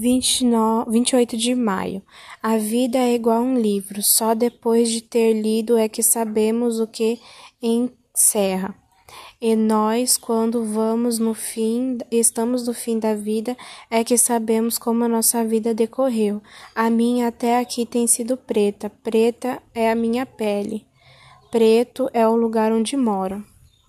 29, 28 de maio. A vida é igual a um livro, só depois de ter lido é que sabemos o que encerra. E nós, quando vamos no fim, estamos no fim da vida, é que sabemos como a nossa vida decorreu. A minha até aqui tem sido preta, preta é a minha pele, preto é o lugar onde moro.